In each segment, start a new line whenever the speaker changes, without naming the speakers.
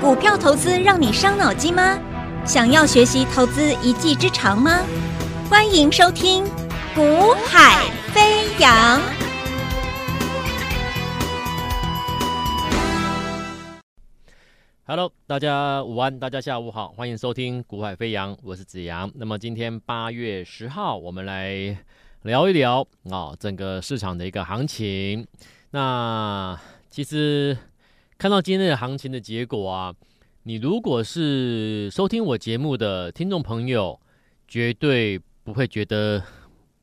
股票投资让你伤脑筋吗？想要学习投资一技之长吗？欢迎收听《股海飞扬》。
Hello，大家午安，大家下午好，欢迎收听《股海飞扬》，我是子阳。那么今天八月十号，我们来聊一聊啊、整个市场的一个行情。那其实看到今天的行情的结果啊，你如果是收听我节目的听众朋友，绝对不会觉得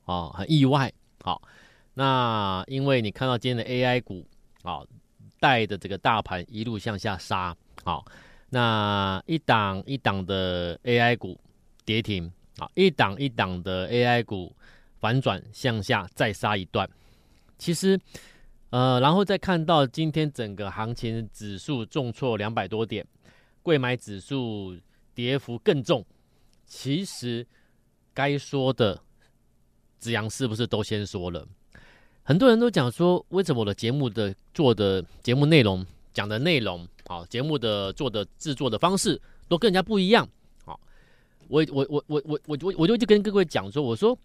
啊、哦、很意外。好，那因为你看到今天的 AI 股啊、哦，带着这个大盘一路向下杀。好，那一档一档的 AI 股跌停啊，一档一档的 AI 股反转向下再杀一段。其实，呃，然后再看到今天整个行情指数重挫两百多点，贵买指数跌幅更重。其实该说的，子阳是不是都先说了？很多人都讲说，为什么我的节目的做的节目内容讲的内容？好，节目的做的制作的方式都跟人家不一样。好，我我我我我我我就跟各位讲说，我说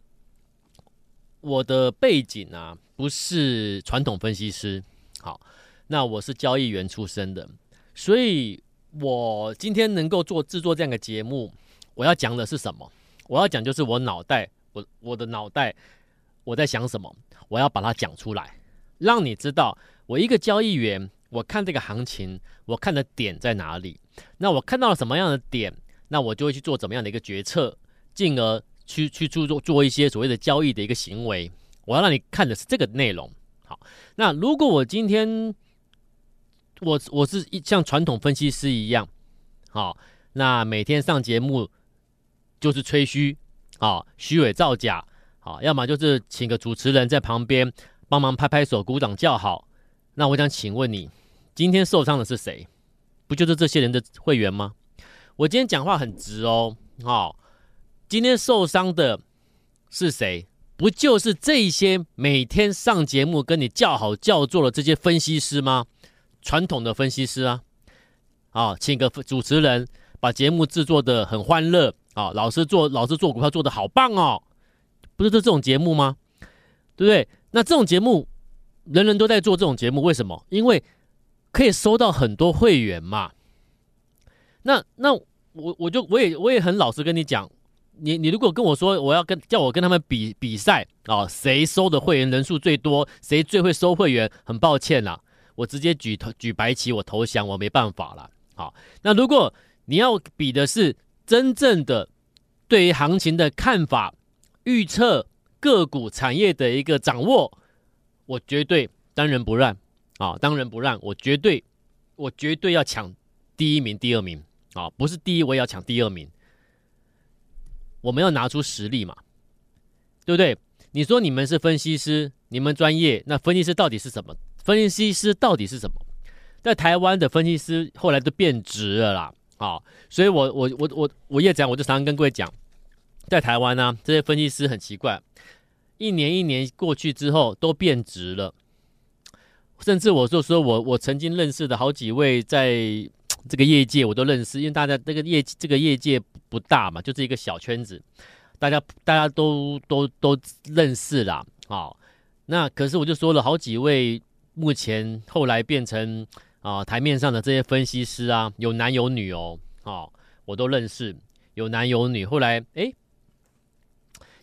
我的背景啊，不是传统分析师。好，那我是交易员出身的，所以我今天能够做制作这样的节目，我要讲的是什么？我要讲就是我脑袋，我我的脑袋我在想什么，我要把它讲出来，让你知道我一个交易员。我看这个行情，我看的点在哪里？那我看到了什么样的点？那我就会去做怎么样的一个决策，进而去去做做做一些所谓的交易的一个行为。我要让你看的是这个内容。好，那如果我今天我我是一像传统分析师一样，好，那每天上节目就是吹嘘，好，虚伪造假，好，要么就是请个主持人在旁边帮忙拍拍手、鼓掌叫好。那我想请问你。今天受伤的是谁？不就是这些人的会员吗？我今天讲话很直哦，好，今天受伤的是谁？不就是这些每天上节目跟你叫好叫座的这些分析师吗？传统的分析师啊，啊，请个主持人把节目制作得很欢乐啊，老师做老师做股票做得好棒哦，不是这种节目吗？对不对？那这种节目人人都在做这种节目，为什么？因为可以收到很多会员嘛？那那我我就我也我也很老实跟你讲，你你如果跟我说我要跟叫我跟他们比比赛啊，谁收的会员人数最多，谁最会收会员，很抱歉啦，我直接举举白旗，我投降，我没办法了。好，那如果你要比的是真正的对于行情的看法、预测个股产业的一个掌握，我绝对当仁不让。啊，当仁不让，我绝对，我绝对要抢第一名、第二名啊！不是第一，我也要抢第二名。我们要拿出实力嘛，对不对？你说你们是分析师，你们专业，那分析师到底是什么？分析师到底是什么？在台湾的分析师后来都变质了啦，啊！所以我我我我我也讲，我就常常跟各位讲，在台湾呢、这些分析师很奇怪，一年一年过去之后都变质了。甚至我就说我我曾经认识的好几位，在这个业界我都认识，因为大家这个业这个业界不大嘛，就是一个小圈子，大家大家都都都认识啦。啊。那可是我就说了好几位，目前后来变成啊台面上的这些分析师啊，有男有女哦，啊，我都认识，有男有女。后来诶，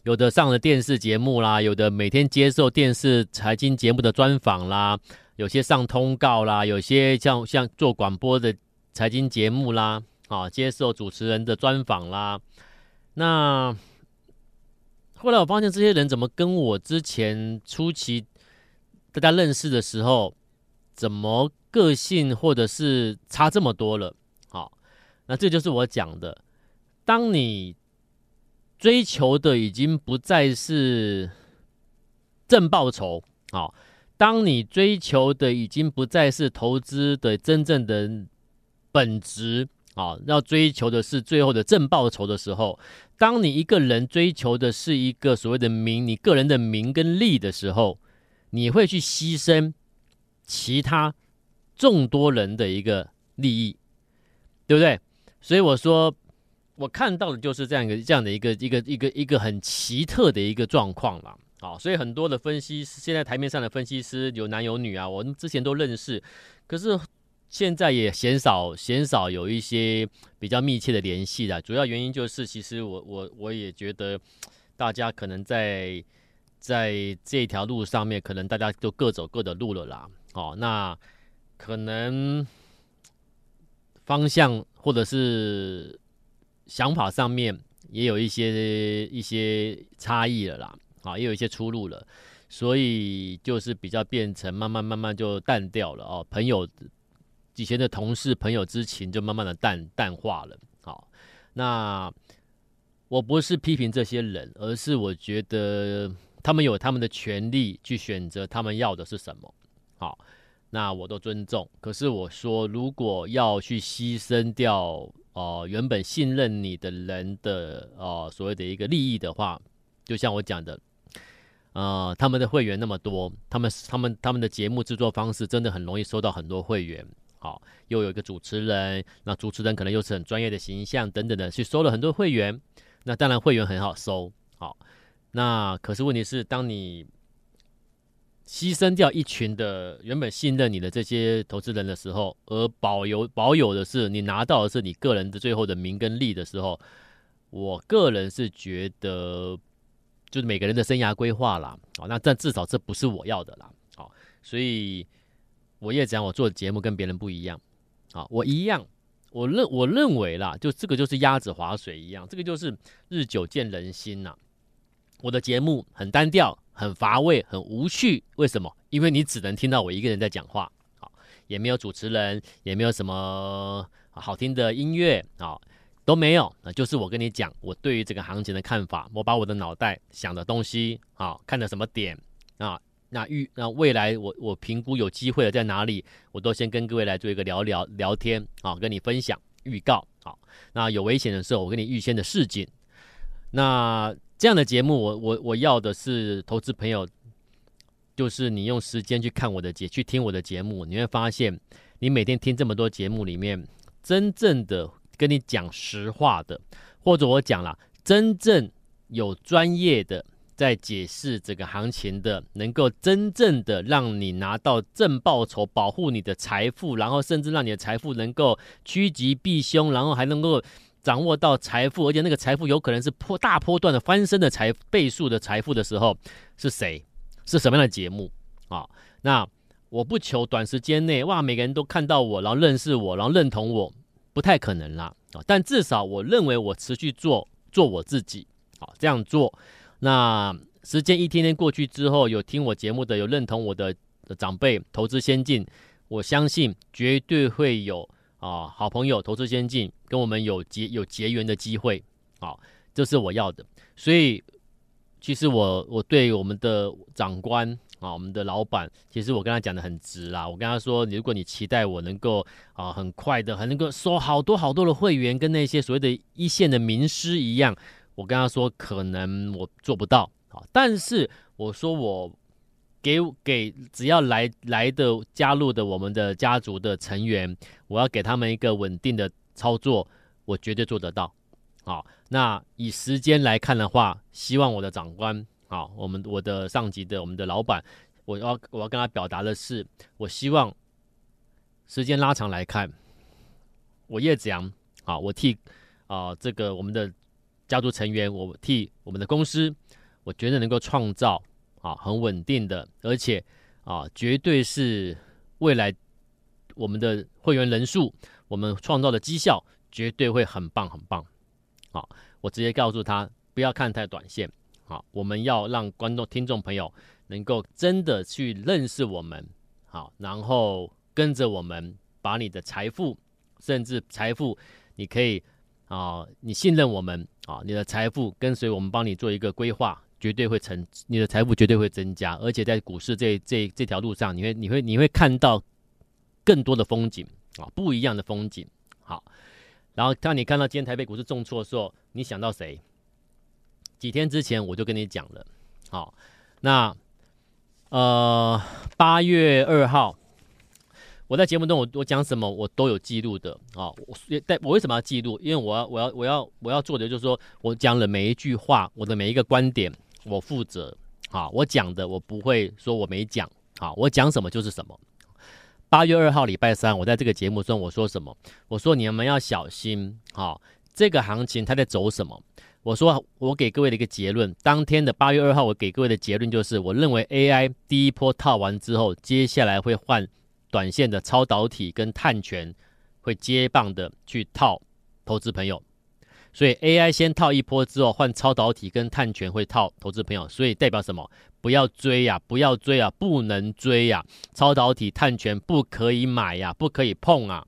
有的上了电视节目啦，有的每天接受电视财经节目的专访啦。有些上通告啦，有些像像做广播的财经节目啦，啊，接受主持人的专访啦。那后来我发现这些人怎么跟我之前初期大家认识的时候，怎么个性或者是差这么多了？好，那这就是我讲的，当你追求的已经不再是正报酬，好。当你追求的已经不再是投资的真正的本质啊，要追求的是最后的正报酬的时候，当你一个人追求的是一个所谓的名，你个人的名跟利的时候，你会去牺牲其他众多人的一个利益。对不对？所以我说，我看到的就是这样一个这样的一个一个一个一个很奇特的一个状况了。啊，所以很多的分析师，现在台面上的分析师有男有女啊，我之前都认识，可是现在也鲜少鲜少有一些比较密切的联系了。主要原因就是，其实我我我也觉得，大家可能在在这条路上面，可能大家都各走各的路了啦。哦，那可能方向或者是想法上面也有一些一些差异了啦。啊，也有一些出路了，所以就是比较变成慢慢慢慢就淡掉了哦。朋友以前的同事朋友之情就慢慢的淡淡化了。好，那我不是批评这些人，而是我觉得他们有他们的权利去选择他们要的是什么。好，那我都尊重。可是我说，如果要去牺牲掉哦、原本信任你的人的哦、所谓的一个利益的话，就像我讲的。呃，他们的会员那么多，他们他们他们的节目制作方式真的很容易收到很多会员。好，又有一个主持人，那主持人可能又是很专业的形象等等的，去收了很多会员。那当然会员很好收，好，那可是问题是，当你牺牲掉一群的原本信任你的这些投资人的时候，而保有保有的是你拿到的是你个人的最后的名跟利的时候，我个人是觉得。就是每个人的生涯规划啦，好，那但至少这不是我要的啦，好，所以我也讲我做的节目跟别人不一样，好，我一样，我认我认为啦，就这个就是鸭子划水一样，这个就是日久见人心呐。我的节目很单调，很乏味，很无趣，为什么？因为你只能听到我一个人在讲话，好，也没有主持人，也没有什么好听的音乐，好。都没有，那就是我跟你讲，我对于这个行情的看法，我把我的脑袋想的东西啊，看的什么点啊，那预那未来我我评估有机会的在哪里，我都先跟各位来做一个聊聊聊天啊，跟你分享预告啊，那有危险的时候，我跟你预先的示警。那这样的节目我，我我我要的是投资朋友，就是你用时间去看我的节，去听我的节目，你会发现，你每天听这么多节目里面，真正的。跟你讲实话的，或者我讲了真正有专业的在解释这个行情的，能够真正的让你拿到正报酬，保护你的财富，然后甚至让你的财富能够趋吉避凶，然后还能够掌握到财富，而且那个财富有可能是破大波段的翻身的财倍数的财富的时候，是谁？是什么样的节目啊？那我不求短时间内哇，每个人都看到我，然后认识我，然后认同我。不太可能啦，啊！但至少我认为我持续做做我自己，好这样做。那时间一天天过去之后，有听我节目的，有认同我的长辈，投资先进，我相信绝对会有啊好朋友投资先进跟我们有结有结缘的机会，啊，这是我要的。所以其实我我对我们的长官。啊，我们的老板，其实我跟他讲的很直啦。我跟他说，如果你期待我能够啊很快的，很能够收好多好多的会员，跟那些所谓的一线的名师一样，我跟他说，可能我做不到。啊，但是我说我给给只要来来的加入的我们的家族的成员，我要给他们一个稳定的操作，我绝对做得到。好，那以时间来看的话，希望我的长官。好，我们我的上级的我们的老板，我要我要跟他表达的是，我希望时间拉长来看，我叶子阳，啊，我替啊这个我们的家族成员，我替我们的公司，我觉得能够创造啊很稳定的，而且啊绝对是未来我们的会员人数，我们创造的绩效绝对会很棒很棒。好，我直接告诉他，不要看太短线。好，我们要让观众、听众朋友能够真的去认识我们，好，然后跟着我们，把你的财富，甚至财富，你可以啊，你信任我们啊，你的财富跟随我们，帮你做一个规划，绝对会成，你的财富绝对会增加，而且在股市这这这条路上，你会你会你会看到更多的风景啊，不一样的风景。好，然后当你看到今天台北股市重挫的时候，你想到谁？几天之前我就跟你讲了，好，那呃八月二号，我在节目中我我讲什么我都有记录的啊。我但我为什么要记录？因为我要我要我要我要做的就是说我讲了每一句话，我的每一个观点我负责啊。我讲的我不会说我没讲啊，我讲什么就是什么。八月二号礼拜三，我在这个节目中我说什么？我说你们要小心啊，这个行情它在走什么？我说我给各位的一个结论，当天的八月二号我给各位的结论就是，我认为 AI 第一波套完之后，接下来会换短线的超导体跟碳权会接棒的去套投资朋友，所以 AI 先套一波之后，换超导体跟碳权会套投资朋友，所以代表什么？不要追呀，不要追啊，不能追呀！超导体、碳权不可以买呀，不可以碰啊！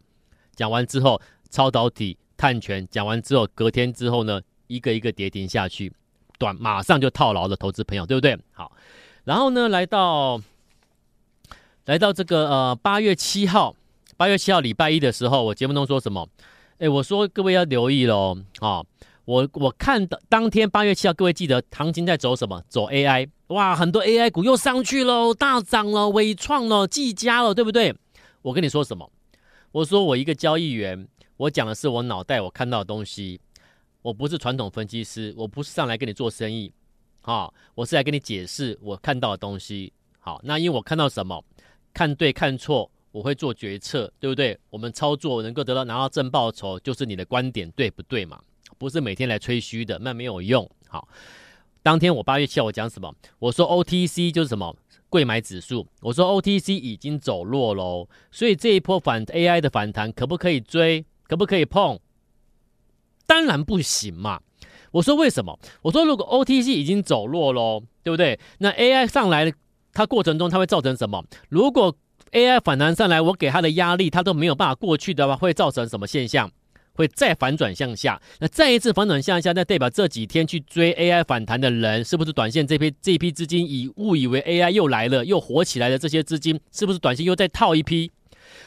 讲完之后，超导体、碳权讲完之后，隔天之后呢，一个一个跌停下去，短马上就套牢了，投资朋友，对不对？好，然后呢，来到来到这个呃八月七号，八月七号礼拜一的时候，我节目中说什么？哎，我说各位要留意喽啊！我我看的当天八月七号，各位记得行情在走什么？走 AI。哇，很多 AI 股又上去喽，大涨了，微创了，技嘉了，对不对？我跟你说什么？我说我一个交易员，我讲的是我脑袋我看到的东西，我不是传统分析师，我不是上来跟你做生意，好，我是来跟你解释我看到的东西。好，那因为我看到什么，看对看错，我会做决策，对不对？我们操作能够得到拿到正报酬，就是你的观点对不对嘛？不是每天来吹嘘的，那没有用。好。当天我八月七号我讲什么？我说 OTC 就是什么柜买指数。我说 OTC 已经走弱喽，所以这一波反 AI 的反弹可不可以追？可不可以碰？当然不行嘛。我说为什么？我说如果 OTC 已经走弱喽，对不对？那 AI 上来它过程中它会造成什么？如果 AI 反弹上来，我给它的压力它都没有办法过去的话，会造成什么现象？会再反转向下，那再一次反转向下，那代表这几天去追 AI 反弹的人，是不是短线这批这批资金以误以为 AI 又来了，又火起来的这些资金，是不是短线又再套一批？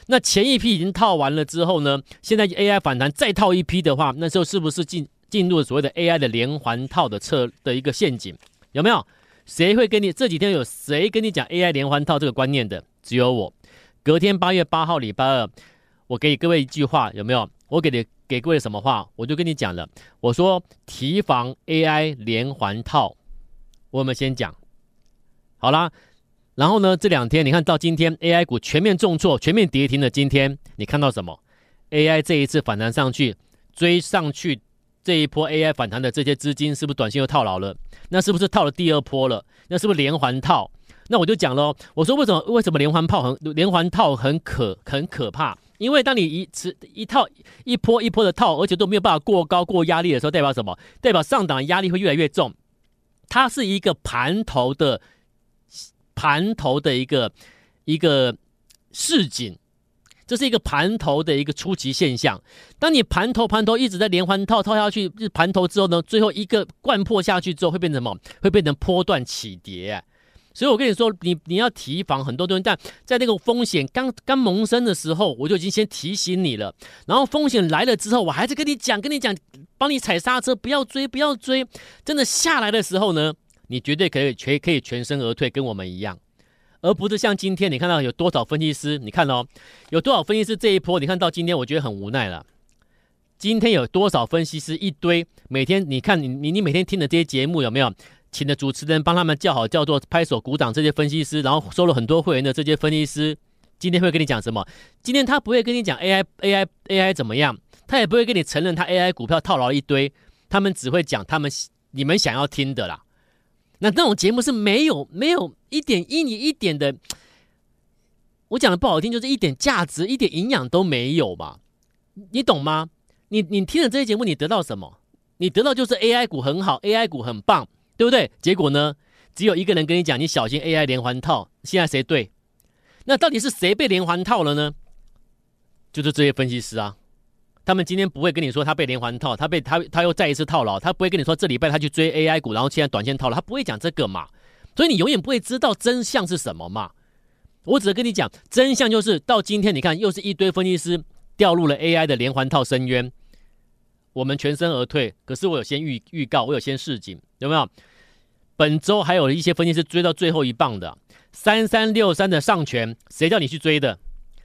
那前一批已经套完了之后呢？现在 AI 反弹再套一批的话，那时候是不是进进入了所谓的 AI 的连环套的策的一个陷阱？有没有？谁会跟你这几天有谁跟你讲 AI 连环套这个观念的？只有我。隔天八月八号礼拜二，我给各位一句话，有没有？我给你。给各位什么话，我就跟你讲了。我说提防 AI 连环套，我们先讲好啦。然后呢，这两天你看到今天 AI 股全面重挫、全面跌停的今天，你看到什么？AI 这一次反弹上去，追上去这一波 AI 反弹的这些资金，是不是短线又套牢了？那是不是套了第二波了？那是不是连环套？那我就讲喽。我说为什么为什么连环套很连环套很可很可怕？因为当你一次一套一波一波的套，而且都没有办法过高过压力的时候，代表什么？代表上档压力会越来越重。它是一个盘头的盘头的一个一个市井，这是一个盘头的一个初级现象。当你盘头盘头一直在连环套套下去，盘头之后呢，最后一个灌破下去之后，会变成什么？会变成波段起跌。所以，我跟你说，你你要提防很多东西，但在那个风险刚刚萌生的时候，我就已经先提醒你了。然后风险来了之后，我还是跟你讲，跟你讲，帮你踩刹车，不要追，不要追。真的下来的时候呢，你绝对可以全可以全身而退，跟我们一样，而不是像今天你看到有多少分析师，你看哦，有多少分析师这一波，你看到今天，我觉得很无奈了。今天有多少分析师一堆，每天你看你你你每天听的这些节目有没有？请的主持人帮他们叫好，叫做拍手鼓掌。这些分析师，然后收了很多会员的这些分析师，今天会跟你讲什么？今天他不会跟你讲 AI AI AI 怎么样，他也不会跟你承认他 AI 股票套牢一堆，他们只会讲他们你们想要听的啦。那这种节目是没有没有一点一你一点的，我讲的不好听，就是一点价值、一点营养都没有嘛？你懂吗？你你听了这些节目，你得到什么？你得到就是 AI 股很好，AI 股很棒。对不对？结果呢？只有一个人跟你讲，你小心 AI 连环套。现在谁对？那到底是谁被连环套了呢？就是这些分析师啊。他们今天不会跟你说他被连环套，他被他他又再一次套牢。他不会跟你说这礼拜他去追 AI 股，然后现在短线套牢。他不会讲这个嘛。所以你永远不会知道真相是什么嘛。我只是跟你讲真相，就是到今天你看又是一堆分析师掉入了 AI 的连环套深渊。我们全身而退。可是我有先预预告，我有先示警，有没有？本周还有一些分析师追到最后一棒的，三三六三的上权，谁叫你去追的？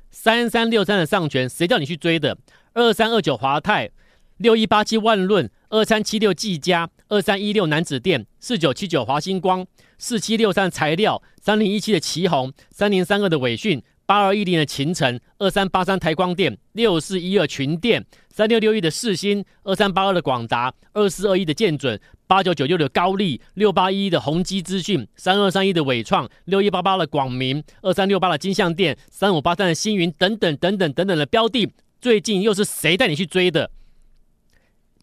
三三六三的上诠，谁叫你去追的？二三二九华泰，六一八七万润，二三七六技嘉，二三一六南子电，四九七九华星光，四七六三材料，三零一七的奇鋐，三零三二的纬讯，八二一零的勤诚，二三八三台光电，六四一二群电，三六六一的世芯，二三八二的广达，二四二一的建准。八九九六的高力，六八一一的宏基资讯，三二三一的纬创，六一八八的广明，二三六八的金像电，三五八三的星云，等等等等等等的标的，最近又是谁带你去追的？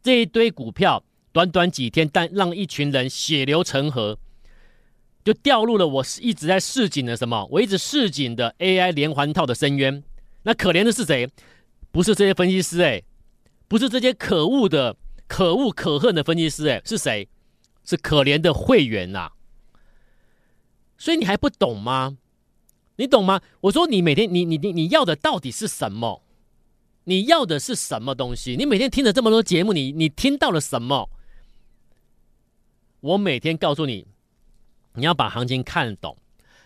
这一堆股票，短短几天，但让一群人血流成河，就掉入了我一直在示警的什么？我一直示警的 AI 连环套的深渊。那可怜的是谁？不是这些分析师哎，不是这些可恶的。可恶可恨的分析师，哎，是谁？是可怜的会员呐、啊！所以你还不懂吗？你懂吗？我说你每天你你你你要的到底是什么？你要的是什么东西？你每天听了这么多节目，你你听到了什么？我每天告诉你，你要把行情看懂。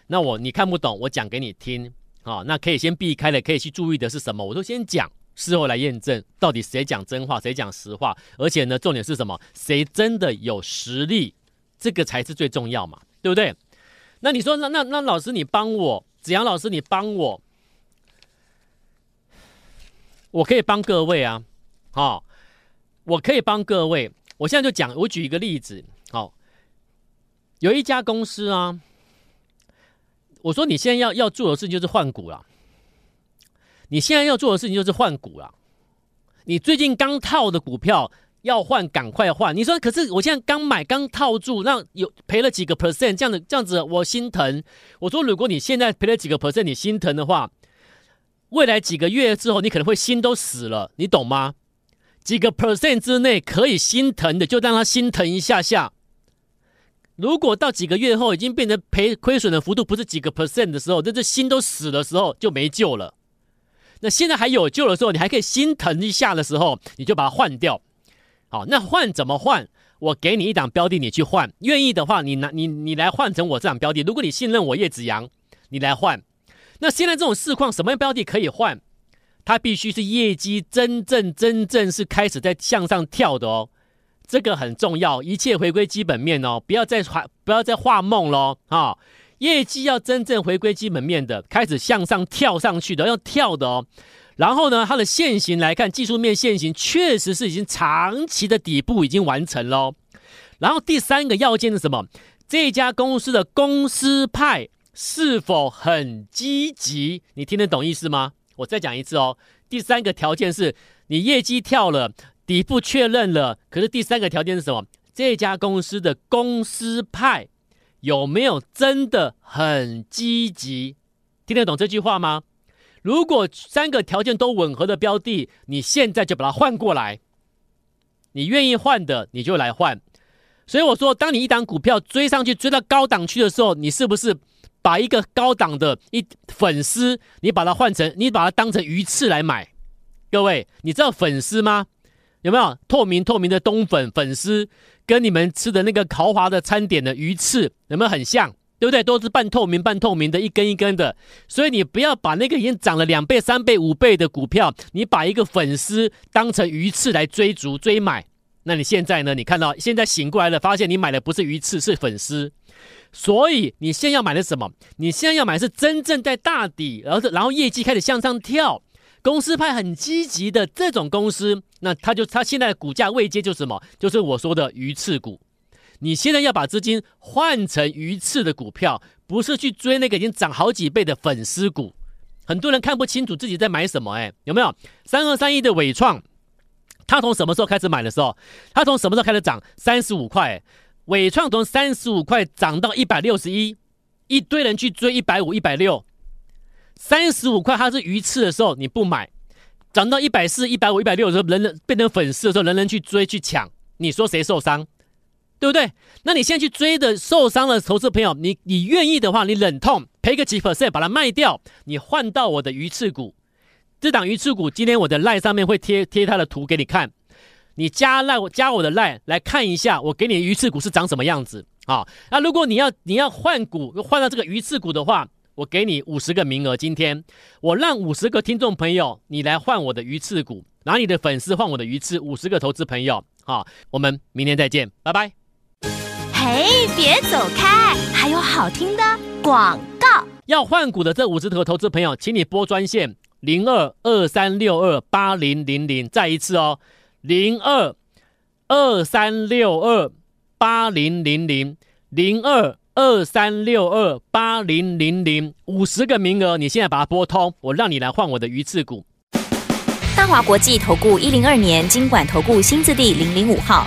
那我你看不懂，我讲给你听啊。那可以先避开的，可以去注意的是什么？我都先讲。事后来验证，到底谁讲真话，谁讲实话？而且呢，重点是什么？谁真的有实力？这个才是最重要嘛，对不对？那你说，那那那老师，你帮我，子阳老师，你帮我，我可以帮各位啊，好、哦，我可以帮各位。我现在就讲，我举一个例子，好、哦，有一家公司啊，我说你现在要要做的事情就是换股了。你现在要做的事情就是换股了。你最近刚套的股票要换，赶快换。你说，可是我现在刚买，刚套住，那有赔了几个 percent，这样子，这样子我心疼。我说，如果你现在赔了几个 percent，你心疼的话，未来几个月之后，你可能会心都死了，你懂吗？几个 percent 之内可以心疼的，就让他心疼一下下。如果到几个月后已经变成赔亏损的幅度不是几个 percent 的时候，这这心都死的时候就没救了。那现在还有救的时候，你还可以心疼一下的时候，你就把它换掉。好，那换怎么换？我给你一档标的，你去换。愿意的话，你拿你你来换成我这档标的。如果你信任我叶子阳，你来换。那现在这种市况，什么样标的可以换？它必须是业绩真正真正是开始在向上跳的哦，这个很重要。一切回归基本面哦，不要再画不要再画梦喽啊！业绩要真正回归基本面的，开始向上跳上去的，要跳的哦。然后呢，它的线型来看，技术面线型确实是已经长期的底部已经完成喽。然后第三个要件是什么？这家公司的公司派是否很积极？你听得懂意思吗？我再讲一次哦。第三个条件是你业绩跳了，底部确认了，可是第三个条件是什么？这家公司的公司派。有没有真的很积极？听得懂这句话吗？如果三个条件都吻合的标的，你现在就把它换过来。你愿意换的，你就来换。所以我说，当你一档股票追上去，追到高档区的时候，你是不是把一个高档的一粉丝，你把它换成，你把它当成鱼翅来买？各位，你知道粉丝吗？有没有透明透明的冬粉粉丝？跟你们吃的那个豪华的餐点的鱼翅有没有很像？对不对？都是半透明、半透明的，一根一根的。所以你不要把那个已经涨了两倍、三倍、五倍的股票，你把一个粉丝当成鱼翅来追逐、追买。那你现在呢？你看到现在醒过来了，发现你买的不是鱼翅，是粉丝。所以你现在要买的什么？你现在要买的是真正在大底，然后然后业绩开始向上跳。公司派很积极的这种公司，那他就他现在的股价位阶就是什么？就是我说的鱼翅股。你现在要把资金换成鱼翅的股票，不是去追那个已经涨好几倍的粉丝股。很多人看不清楚自己在买什么，哎，有没有？三二三一的伟创，他从什么时候开始买的时候？他从什么时候开始涨？三十五块，伟创从三十五块涨到一百六十一，一堆人去追一百五、一百六。三十五块，它是鱼翅的时候你不买，涨到一百四、一百五、一百六的时候，人人变成粉丝的时候，人人去追去抢，你说谁受伤？对不对？那你现在去追的受伤的投资朋友，你你愿意的话，你忍痛赔个几 percent 把它卖掉，你换到我的鱼翅股。这档鱼翅股，今天我的赖上面会贴贴它的图给你看，你加赖我加我的赖来看一下，我给你的鱼翅股是长什么样子啊？那如果你要你要换股换到这个鱼翅股的话。我给你五十个名额，今天我让五十个听众朋友，你来换我的鱼翅股，拿你的粉丝换我的鱼翅，五十个投资朋友，好，我们明天再见，拜拜。
嘿，别走开，还有好听的广告。
要换股的这五十个投资朋友，请你拨专线零二二三六二八零零零，再一次哦，零二二三六二八零零零零二。二三六二八零零零五十个名额，你现在把它拨通，我让你来换我的鱼翅股。
大华国际投顾一零二年经管投顾新字第零零五号。